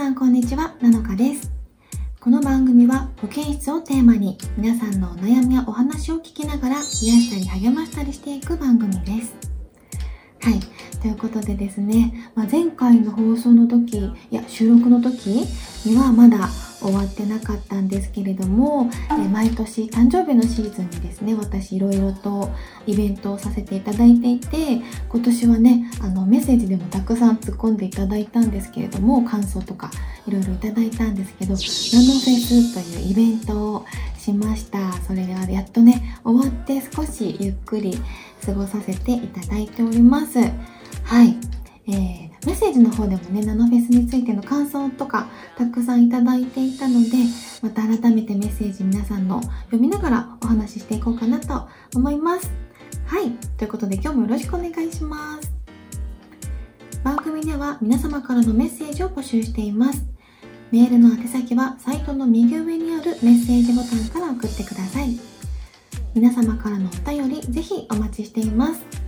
さんこんにちは、なのかです。この番組は保健室をテーマに皆さんのお悩みやお話を聞きながら癒したり励ましたりしていく番組です。はい。ということでですね、まあ、前回の放送の時、いや、収録の時にはまだ終わってなかったんですけれども、え毎年誕生日のシーズンにですね、私いろいろとイベントをさせていただいていて、今年はね、あのメッセージでもたくさん突っ込んでいただいたんですけれども、感想とかいろいろいただいたんですけど、ナノフェスというイベントをしました。それがやっとね、終わって少しゆっくり過ごさせていただいております。はい。えーメッセージの方でもね、ナノフェスについての感想とかたくさんいただいていたので、また改めてメッセージ皆さんの読みながらお話ししていこうかなと思います。はい。ということで今日もよろしくお願いします。番組では皆様からのメッセージを募集しています。メールの宛先はサイトの右上にあるメッセージボタンから送ってください。皆様からのお便りぜひお待ちしています。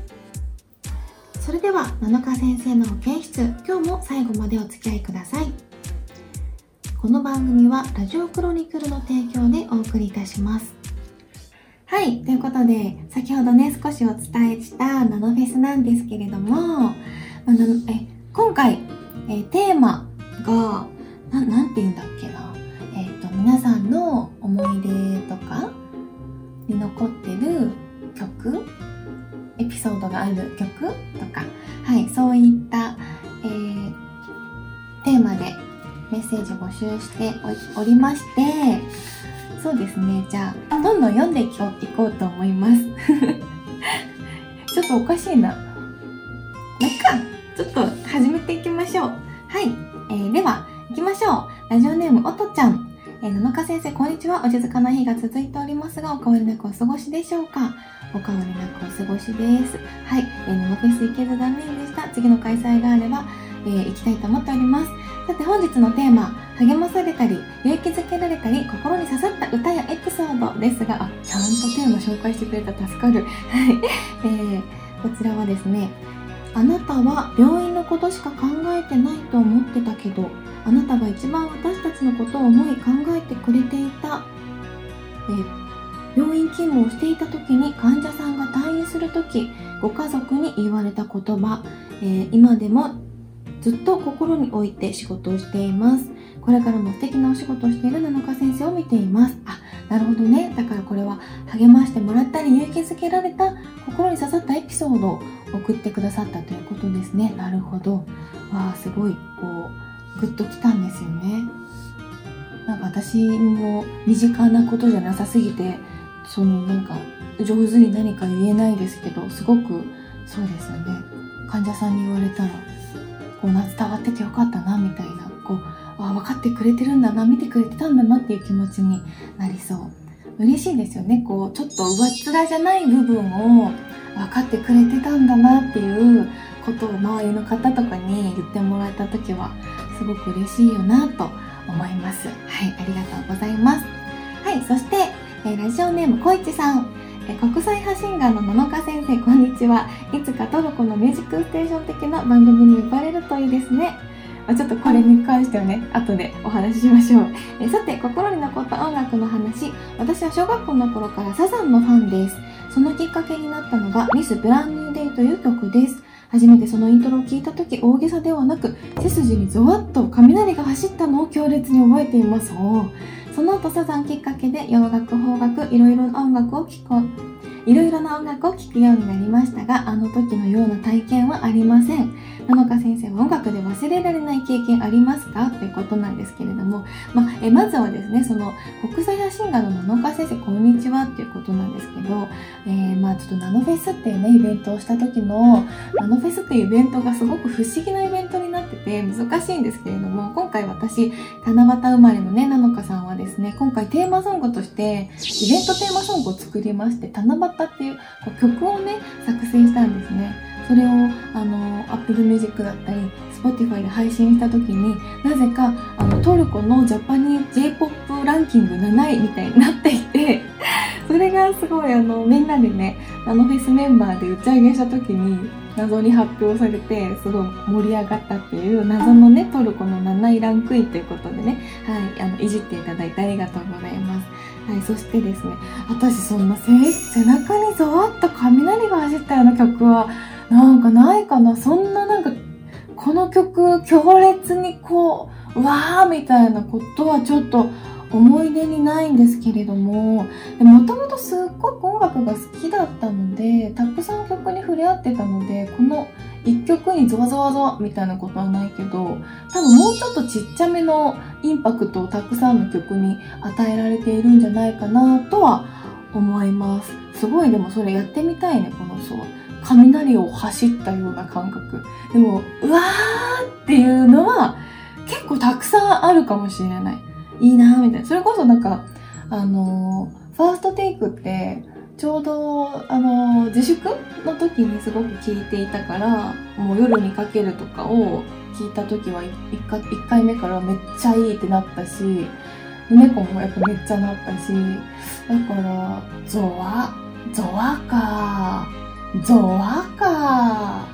それでは七日先生の保健室今日も最後までお付き合いください。この番組はラジオクロニクルの提供でお送りいたします。はいということで先ほどね少しお伝えしたナノフェスなんですけれどもあのえ今回えテーマがななんて言うんだっけな。えっ、と皆さんの思い出とかに残ってる曲エピソードがある曲とか、はい、そういった、えーテーマでメッセージ募集しておりまして、そうですね、じゃあ、どんどん読んでいこういこうと思います。ちょっとおかしいな。まあいっか、ちょっと始めていきましょう。はい、えーでは、行きましょう。ラジオネーム、おとちゃん。えー、七日先生、こんにちは。お静かな日が続いておりますが、お変わりなくお過ごしでしょうか？お変わりなくお過ごしです。はい、えー、生フェス行けず残念でした。次の開催があれば、えー行きたいと思っております。さて、本日のテーマ、励まされたり、勇気づけられたり、心に刺さった歌やエピソードですが、あ、ちゃんとテーマ紹介してくれた助かる。はい、えーこちらはですね、あなたは病院のことしか考えてないと思ってたけど、あなたが一番私たちのことを思い考えてくれていた。え病院勤務をしていた時に患者さんが退院する時ご家族に言われた言葉、えー今でもずっと心に置いて仕事をしています。これからも素敵なお仕事をしている七日先生を見ています。あなるほどね。だからこれは励ましてもらったり勇気づけられた心に刺さったエピソードを送ってくださったということですね。なるほど。わあすごいこうグッときたんですよね。なんか私も身近なことじゃなさすぎてそのなんか上手に何か言えないですけどすごくそうですよね。患者さんに言われたらこう伝わっててよかったなみたいな。こうあ分かってくれてるんだな見てくれてたんだなっていう気持ちになりそう。嬉しいですよね。こうちょっと上っ面じゃない部分を分かってくれてたんだなっていうことを周りの方とかに言ってもらえた時はすごく嬉しいよなと思います。はいありがとうございます。はいそしてえラジオネームこいちさん、国際派シンガーの野々香先生こんにちは。いつかトルコのミュージックステーション的な番組に呼ばれるといいですね。ちょっとこれに関してはね後でお話ししましょう、えさて心に残った音楽の話。私は小学校の頃からサザンのファンです。そのきっかけになったのがミス・ブランニューデイという曲です。初めてそのイントロを聞いた時大げさではなく背筋にゾワッと雷が走ったのを強烈に覚えています。その後サザンきっかけで洋楽、邦楽、いろいろ音楽を聴こう、いろいろな音楽を聴くようになりましたが、あの時のような体験はありません。野々香先生は音楽で忘れられない経験ありますか？ということなんですけれども、ま、えまずはですね、その国際派シンガーの野々香先生、こんにちはっていうことなんですけど、えーまあちょっとナノフェスっていうね、イベントをした時の、ナノフェスっていうイベントがすごく不思議なイベントにて難しいんですけれども、今回私、七夕生まれのね、なのかさんはですね、今回テーマソングとして、イベントテーマソングを作りまして、七夕っていうこう曲をね、作成したんですね。それを、あの、Apple Music だったり、Spotify で配信した時に、なぜか、あの、トルコのジャパニー J-POP ランキング7位みたいになっていて、それがすごいあのみんなでねナノフェスメンバーで打ち上げした時に謎に発表されてすごい盛り上がったっていう謎のねトルコの7位ランクインということでねはいあのいじっていただいてありがとうございます。はいそしてですね私そんな背中にゾワッと雷が走ったような曲はなんかないかな？そんななんかこの曲強烈にこううわーみたいなことはちょっと思い出にないんですけれどももともとすっごく音楽が好きだったのでたくさん曲に触れ合ってたのでこの1曲にゾワゾワゾワみたいなことはないけど多分もうちょっとちっちゃめのインパクトをたくさんの曲に与えられているんじゃないかなとは思います。すごいでもそれやってみたいねこのそう雷を走ったような感覚。でもうわーっていうのは結構たくさんあるかもしれない。いいなみたいな。それこそなんか、あのファーストテイクって、ちょうど、あの自粛の時にすごく聞いていたから、もう夜にかけるとかを聞いた時は1回 ,1 回目からめっちゃいいってなったし、猫もやっぱめっちゃなったし、だから、ゾワ、ゾワか、ゾワか。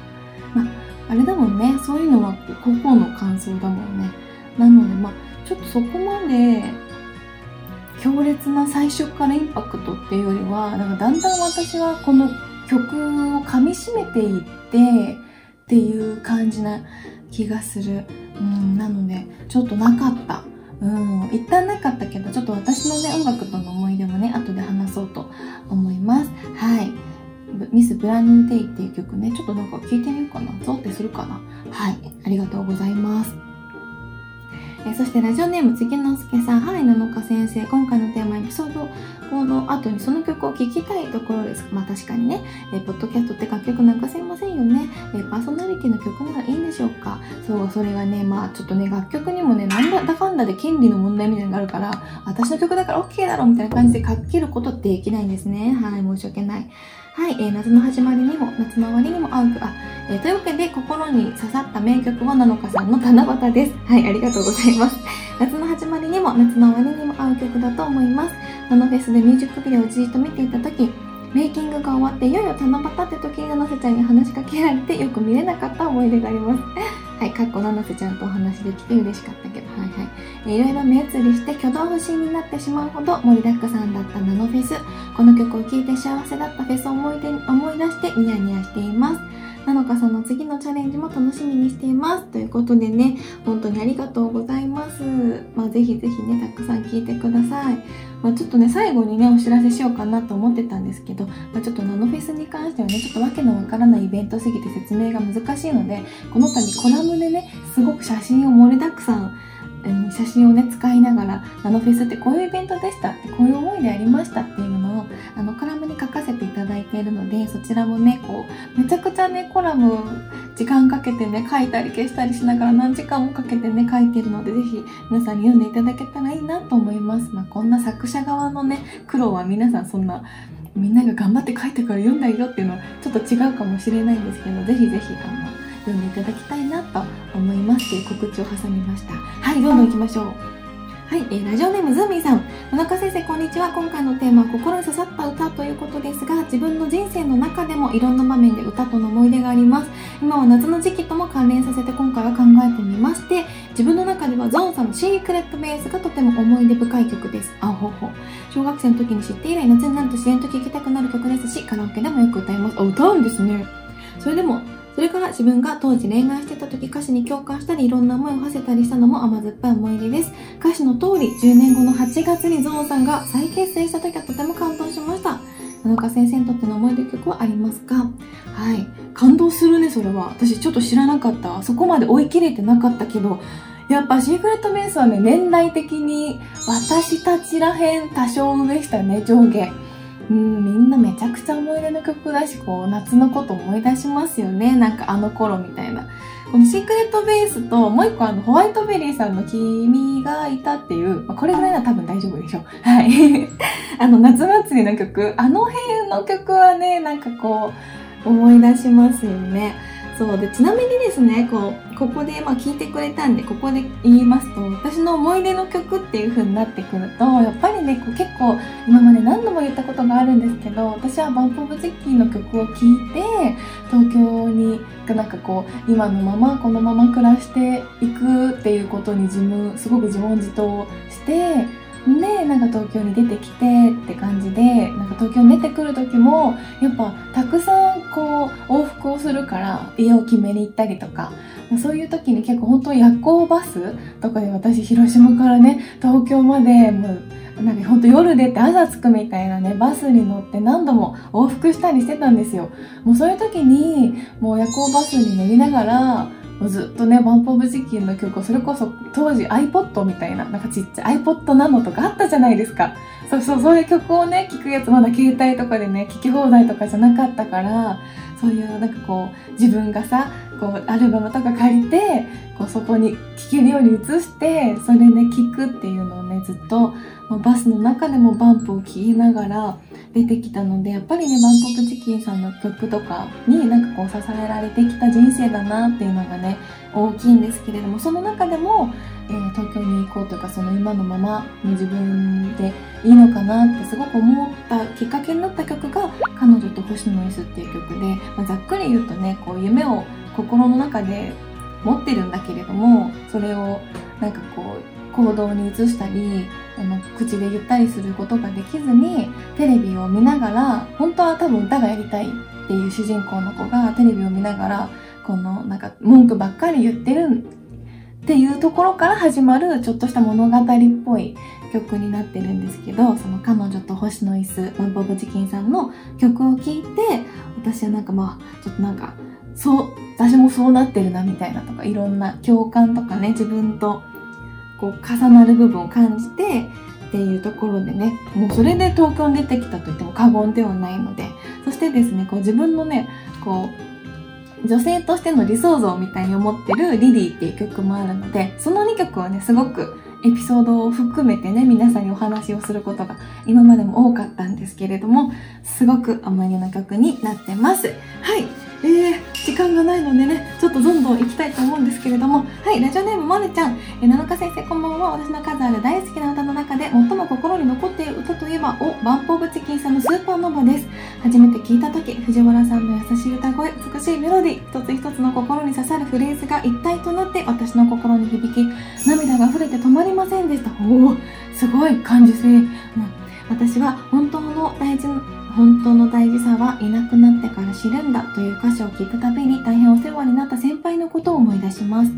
ま、あれだもんね、そういうのは高校の感想だもんね。なので、まあちょっとそこまで強烈な最初からインパクトっていうよりはなんかだんだん私はこの曲をかみしめていってっていう感じな気がする、うん、なのでちょっとなかったうん、一旦なかったけど、ちょっと私のね、音楽との思い出もね、後で話そうと思います。はい。ミス・ブランニュー・デイっていう曲ね、ちょっとなんか聞いてみようかな。ゾってするかな。はい。ありがとうございます。えそしてラジオネーム次之助さん、はい、七日先生、今回のテーマエピソードこの後にその曲を聴きたいところです。まあ確かにね、えポッドキャストって楽曲なんかせませんよね。えパーソナリティの曲ならいいんでしょうか。そう、それがね、まあちょっとね、楽曲にもね、なんだかんだで権利の問題みたいなのがあるから、私の曲だから OK だろみたいな感じで書けることってできないんですね。はい、申し訳ない。はい、えー、夏の始まりにも、夏の終わりにも合う、あ、えー、というわけで、心に刺さった名曲は、なのかさんの七夕です。はい、ありがとうございます。夏の始まりにも、夏の終わりにも合う曲だと思います。ナノフェスでミュージックビデオをじっと見ていた時、メイキングが終わっていよいよ七夕って時に七瀬ちゃんに話しかけられてよく見れなかった思い出があります。はい、かっこ七瀬ちゃんとお話できて嬉しかったけど、はいはい。いろいろ目移りして挙動不審になってしまうほど盛りだくさんだったナノフェス。この曲を聴いて幸せだったフェスを思い出思い出してニヤニヤしています。なのかさんの次のチャレンジも楽しみにしています。ということでね本当にありがとうございます。まあぜひぜひねたくさん聴いてください。まあ、ちょっとね最後にねお知らせしようかなと思ってたんですけど、まあ、ちょっとナノフェスに関してはねちょっとわけのわからないイベントすぎて説明が難しいのでこの度コラムでねすごく写真を盛りだくさん写真をね使いながらナノフェスってこういうイベントでしたってこういう思いでありましたっていうのをあのコラムに書かせていただいているのでそちらもねこうめちゃくちゃねコラム時間かけてね書いたり消したりしながら何時間もかけてね書いてるのでぜひ皆さんに読んでいただけたらいいなと思います、まあ、こんな作者側のね苦労は皆さんそんなみんなが頑張って書いてから読んだよっていうのはちょっと違うかもしれないんですけどぜひぜひあの読んでいただきたいなと思いますという告知を挟みましたはいどんどん行きましょうはい、えー、ラジオネームズーミーさん。野中先生、こんにちは。今回のテーマは心に刺さった歌ということですが、自分の人生の中でもいろんな場面で歌との思い出があります。今は夏の時期とも関連させて今回は考えてみまして、自分の中ではゾーンさんのシークレットベースがとても思い出深い曲です。あほほ。小学生の時に知って以来、夏になると自然と聴きたくなる曲ですし、カラオケでもよく歌います。あ、歌うんですね。それでも、それから自分が当時恋愛してた時歌詞に共感したりいろんな思いを馳せたりしたのも甘酸っぱい思い出です。歌詞の通り10年後の8月にゾーンさんが再結成した時はとても感動しました。田中先生にとっての思い出曲はありますか？はい。感動するね、それは。私ちょっと知らなかった。そこまで追い切れてなかったけど、やっぱシークレットベースはね、年代的に私たちらへん多少上したね、上下。うん、みんなめちゃくちゃ思い出の曲だし、こう、夏のこと思い出しますよね。なんかあの頃みたいな。このシークレットベースと、もう一個あの、ホワイトベリーさんの君がいたっていう、まあ、これぐらいなら多分大丈夫でしょう。はい。あの、夏祭りの曲、あの辺の曲はね、なんかこう、思い出しますよね。そう。でちなみにですねこうここでまあ聞いてくれたんでここで言いますと私の思い出の曲っていう風になってくるとやっぱりねこう結構今まで何度も言ったことがあるんですけど私はバンプ・オブ・ジッキーの曲を聴いて東京になんかこう今のままこのまま暮らしていくっていうことに自分すごく自問自答してでなんか東京に出てきてって感じでなんか東京に出てくる時もやっぱたくさんこう往復をするから家を決めに行ったりとかそういう時に結構本当夜行バスとかで私広島からね東京までもうなんか本当夜出て朝着くみたいなねバスに乗って何度も往復したりしてたんですよ。もうそういう時にもう夜行バスに乗りながらずっとね、バンプオブチキンの曲を、それこそ当時 iPod みたいな、なんかちっちゃい iPod なのとかあったじゃないですか。そうそう、そういう曲をね、聴くやつまだ携帯とかでね、聴き放題とかじゃなかったから、そういうなんかこう、自分がさ、こう、アルバムとか借りて、こう、そこに聴けるように移して、それで聴くっていうのをね、ずっと、まバスの中でもバンプを聴きながら、出てきたのでやっぱりねバンコクチキンさんの曲とかになんかこう支えられてきた人生だなっていうのがね大きいんですけれどもその中でも、えー、東京に行こうというかその今のままの自分でいいのかなってすごく思ったきっかけになった曲が「彼女と星野 S」っていう曲で、まあ、ざっくり言うとねこう夢を心の中で持ってるんだけれどもそれをなんかこう行動に移したりあの口で言ったりすることができずにテレビを見ながら本当は多分歌がやりたいっていう主人公の子がテレビを見ながらこのなんか文句ばっかり言ってるっていうところから始まるちょっとした物語っぽい曲になってるんですけどその彼女と星の椅子マンボブチキンさんの曲を聴いて私はなんかまあちょっとなんかそう私もそうなってるなみたいなとかいろんな共感とかね自分とこう重なる部分を感じてっていうところでねもうそれで東京に出てきたと言っても過言ではないのでそしてですねこう自分のねこう女性としての理想像みたいに思ってる「リリー」っていう曲もあるのでその2曲はねすごくエピソードを含めてね皆さんにお話をすることが今までも多かったんですけれどもすごく思い出の曲になってます。はい。えー、時間がないのでね、ちょっとどんどん行きたいと思うんですけれども、はい、ラジオネームまるちゃん、えー、七日先生こんばんは。私の数ある大好きな歌の中で最も心に残っている歌といえば、お、バンプオブチキンさんのスーパーノヴァです。初めて聞いた時、藤原さんの優しい歌声、美しいメロディー、一つ一つの心に刺さるフレーズが一体となって私の心に響き、涙が溢れて止まりませんでした。おお、すごい感受性。うん、私は本当の大事な本当の大事さはいなくなってから知るんだという歌詞を聞くたびに大変お世話になった先輩のことを思い出します。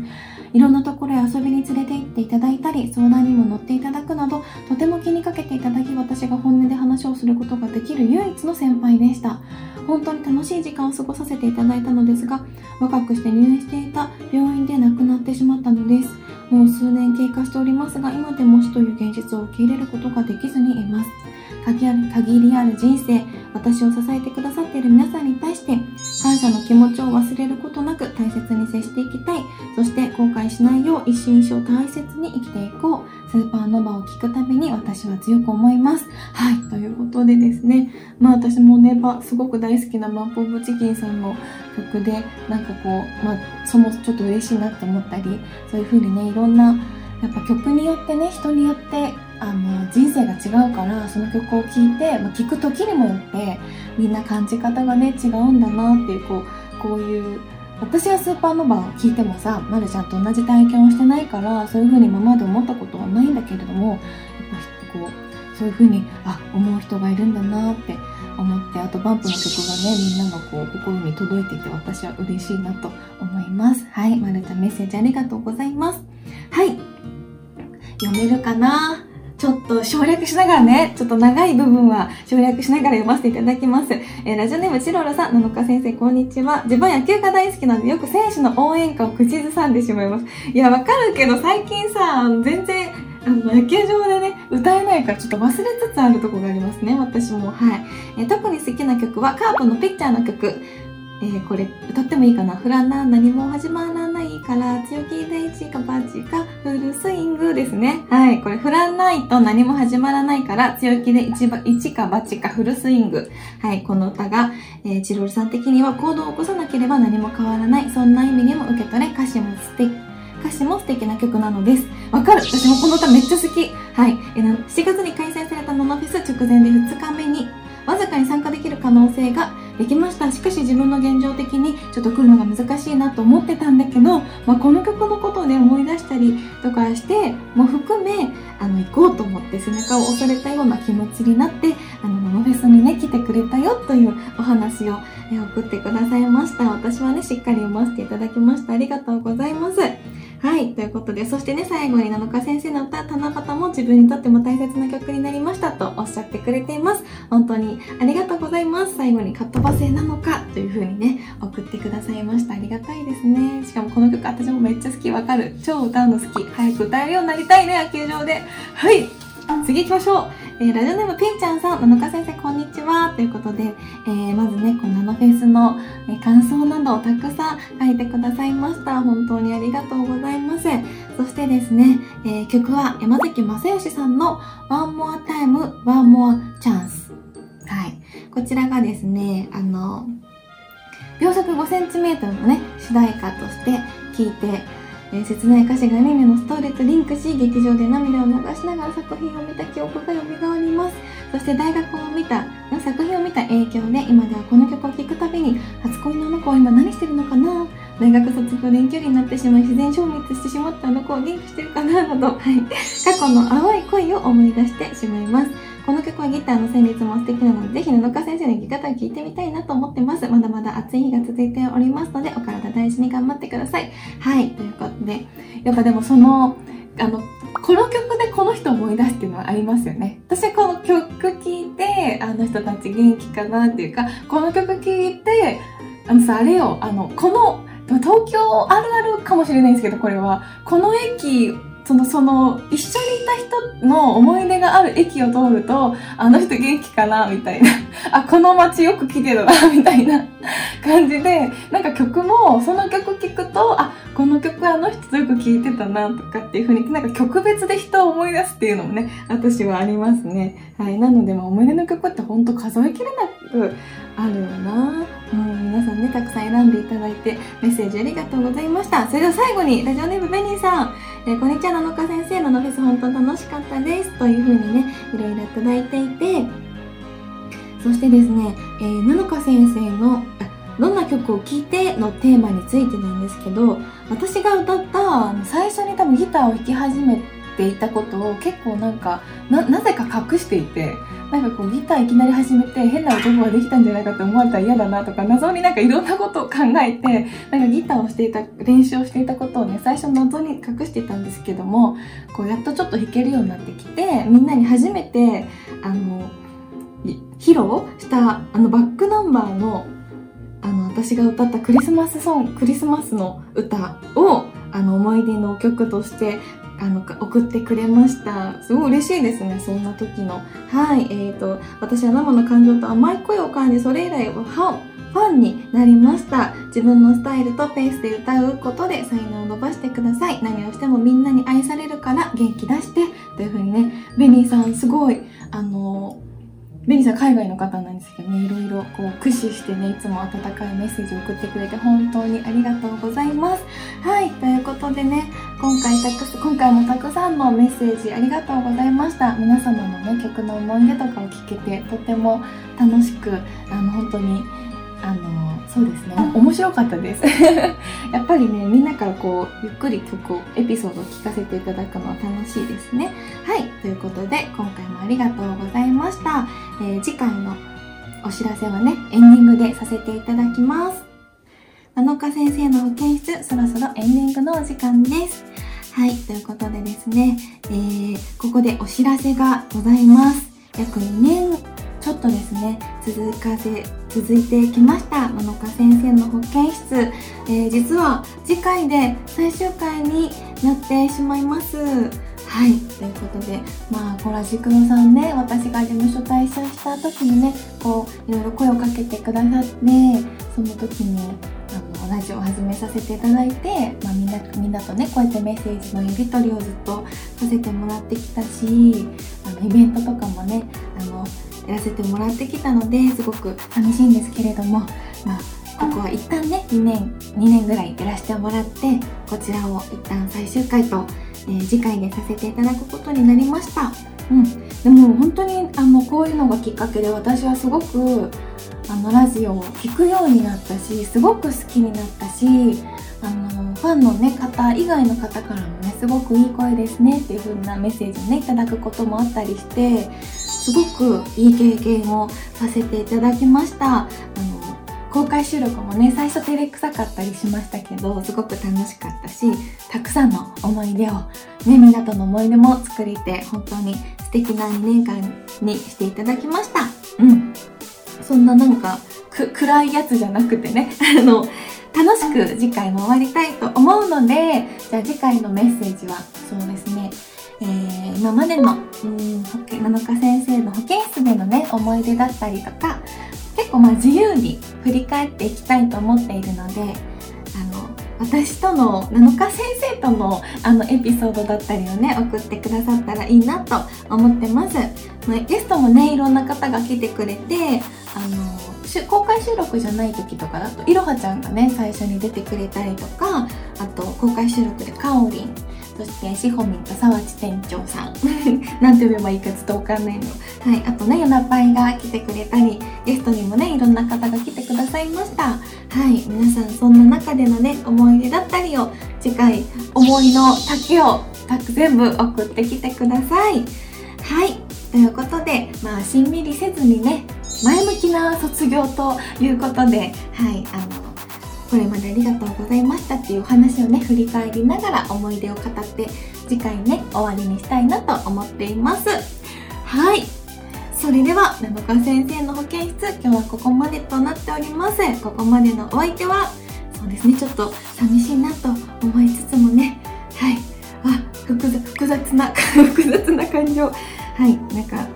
いろんなところへ遊びに連れて行っていただいたり、相談にも乗っていただくなど、とても気にかけていただき私が本音で話をすることができる唯一の先輩でした。本当に楽しい時間を過ごさせていただいたのですが、若くして入院していた病院で亡くなってしまったのです。もう数年経過しておりますが、今でも死という現実を受け入れることができずにいます。限りある人生、私を支えてくださっている皆さんに対して、感謝の気持ちを忘れることなく大切に接していきたい。そして後悔しないよう一瞬一生大切に生きていこう。スーパーノヴァを聞くたびに私は強く思います。はい。ということでですね。まあ私もね、すごく大好きなマップオブチキンさんの曲で、なんかこう、まあ、そのちょっと嬉しいなって思ったり、そういう風にね、いろんな、やっぱ曲によってね、人によってあの人生が違うからその曲を聴いて、まあ、聴く時にもよってみんな感じ方がね違うんだなっていうこうこういう私はスーパーノヴァを聴いてもさ、ま、るちゃんと同じ体験をしてないからそういう風に今まで思ったことはないんだけれどもやっぱこうそういう風にあ思う人がいるんだなって思ってあとバンプの曲がねみんなのこう心に届いていて私は嬉しいなと思います。はいまるちゃんメッセージありがとうございます。はい。読めるかな？ちょっと省略しながらね、ちょっと長い部分は省略しながら読ませていただきます。えー、ラジオネームチロロさん、七日先生、こんにちは。自分野球が大好きなので、よく選手の応援歌を口ずさんでしまいます。いや、わかるけど、最近さ、全然、あの、野球場でね、歌えないからちょっと忘れつつあるとこがありますね、私も。はい。えー、特に好きな曲は、カープのピッチャーの曲。えー、これ歌ってもいいかなフラナー何も始まらないから強気で一か八かフルスイングですね。はい。これ振らないと何も始まらないから強気で一一か八かフルスイング。はい。この歌が、えー、チロルさん的には行動を起こさなければ何も変わらない。そんな意味にも受け取れ歌詞も素敵。歌詞も素敵な曲なのです。わかる私もこの歌めっちゃ好きはい。7月に開催されたノノフェス直前で2日目にわずかに参加できる可能性ができました。しかし自分の現状的にちょっと来るのが難しいなと思ってたんだけど、まあ、この曲のことをね思い出したりとかしても含めあの行こうと思って背中を押されたような気持ちになってあのママフェスにね来てくれたよというお話を、ね、送ってくださいました。私はねしっかり読ませていただきました。ありがとうございます。はい。ということで、そしてね、最後に七日先生の歌、七夕も自分にとっても大切な曲になりましたとおっしゃってくれています。本当にありがとうございます。最後にかっ飛ばせなのかという風にね、送ってくださいました。ありがたいですね。しかもこの曲私もめっちゃ好き。わかる。超歌うの好き。早く歌えるようになりたいね、野球場で。はい。次行きましょう。えー、ラジオネームピーちゃんさん、七日先生こんにちは。ということで、えー、まずね、このナノフェスの、え感想などをたくさん書いてくださいました。本当にありがとうございます。そしてですね、えー、曲は山崎正義さんの One More Time, One More Chance。はい。こちらがですね、あの、秒速 5cm のね、主題歌として聴いてえ、切ない歌詞がアニメのストーリーとリンクし劇場で涙を流しながら作品を見た記憶が蘇ります。そして大学を見た作品を見た影響で今ではこの曲を聴くたびに初恋のあの子は今何してるのかな？大学卒業で遠距離になってしまい自然消滅してしまったあの子は元気してるかな？など、はい、過去の淡い恋を思い出してしまいます。この曲はギターの旋律も素敵なので、ぜひ布川先生の弾き方を聞いてみたいなと思ってます。まだまだ暑い日が続いておりますので、お体大事に頑張ってください。はい、ということで、やっぱでもその、あの、この曲でこの人思い出すっていうのはありますよね。私はこの曲聴いて、あの人たち元気かなっていうか、この曲聴いて、あのさ、あれよ、あの、この、東京あるあるかもしれないんですけど、これは、この駅その、その、一緒にいた人の思い出がある駅を通ると、あの人元気かなみたいな。あ、この街よく来てるな みたいな感じで、なんか曲も、その曲聴くと、あ、この曲あの人とよく聴いてたなとかっていう風に、なんか曲別で人を思い出すっていうのもね、私はありますね。はい。なので、まあ、思い出の曲ってほんと数えきれなくあるよなうん、皆さんね、たくさん選んでいただいて、メッセージありがとうございました。それでは最後に、ラジオネームベニーさん、えー、こんにちは、七日先生、ののフェス本当楽しかったです。という風にね、いろいろいただいていて、そしてですね、えー、七日先生の、どんな曲を聴いてのテーマについてなんですけど、私が歌った最初に多分ギターを弾き始めていたことを結構なんか、な、なぜか隠していて、なんかこうギターいきなり始めて変な男ができたんじゃないかって思われたら嫌だなとか謎になんかいろんなことを考えてなんかギターをしていた練習をしていたことをね最初謎に隠していたんですけどもこうやっとちょっと弾けるようになってきてみんなに初めてあの披露したあのバックナンバーのあの私が歌ったクリスマスソングクリスマスの歌をあの思い出の曲としてあの、送ってくれました。すごい嬉しいですね、そんな時の。はい、えーと、私は生の感情と甘い声を感じ、それ以来はファン、になりました。自分のスタイルとペースで歌うことで才能を伸ばしてください。何をしてもみんなに愛されるから元気出して。というふうにね、ベニーさんすごい、あのーベニーさん海外の方なんですけどね、いろいろこう駆使してね、いつも温かいメッセージを送ってくれて本当にありがとうございます。はい、ということでね、今回たく、今回もたくさんのメッセージありがとうございました。皆様のね、曲の思い出とかを聞けて、とても楽しく、あの、本当にあのそうですね。面白かったです。やっぱりねみんなからこうゆっくり曲をエピソードを聞かせていただくのは楽しいですね。はい。ということで今回もありがとうございました、えー、次回のお知らせはねエンディングでさせていただきます。7日先生の保健室そろそろエンディングのお時間です。はい。ということでですね、えー、ここでお知らせがございます。約2年ちょっとですね続かせ続いてきました野中先生の保健室、えー、実は次回で最終回になってしまいます。はいということでまあコラジクロさんね私が事務所退社した時にねこういろいろ声をかけてくださってその時にあのラジオを始めさせていただいて、まあ、みんなみんなとねこうやってメッセージのやり取りをずっとさせてもらってきたしあのイベントとかもねあのやらせてもらってきたのですごく寂しいんですけれども、まあ、ここは一旦ね2年2年ぐらいやらせてもらってこちらを一旦最終回と、えー、次回でさせていただくことになりました。うん、でも本当にあのこういうのがきっかけで私はすごくあのラジオを聴くようになったしすごく好きになったしあのファンの、ね、方以外の方からもねすごくいい声ですねっていう風なメッセージをねいただくこともあったりしてすごくいい経験をさせていただきました。あの公開収録もね最初照れくさかったりしましたけどすごく楽しかったしたくさんの思い出をねみんなとの思い出も作れて本当に素敵な2年間にしていただきました。うん。そんななんか暗いやつじゃなくてね あの楽しく次回も終わりたいと思うのでじゃあ次回のメッセージはそうですねえー、今までのうん七日先生の保健室でのね思い出だったりとか結構まあ自由に振り返っていきたいと思っているのであの私との七日先生とのあのエピソードだったりをね送ってくださったらいいなと思ってます、まあ、ゲストもねいろんな方が来てくれてあの公開収録じゃない時とかだといろはちゃんがね最初に出てくれたりとかあと公開収録でかおりんそしてしほみんと沢地店長さん。なんて呼べばいいかちょっとわかんないの。はいあとねヨナパイが来てくれたりゲストにもねいろんな方が来てくださいました。はい皆さんそんな中でのね思い出だったりを次回思いの丈を全部送ってきてください。はいということでまあしんみりせずにね前向きな卒業ということではいあのこれまでありがとうございましたっていうお話をね振り返りながら思い出を語って次回ね終わりにしたいなと思っています。はい。それでは7日先生の保健室今日はここまでとなっております。ここまでのお相手はそうですねちょっと寂しいなと思いつつもねはい。あ複雑な 複雑な感情。はい。なんか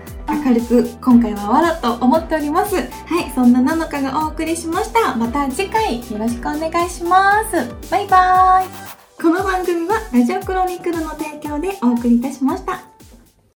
明るく今回は終わろうと思っております。はいそんななのかがお送りしました。また次回よろしくお願いします。バイバーイ。この番組はラジオクロニクルの提供でお送りいたしました。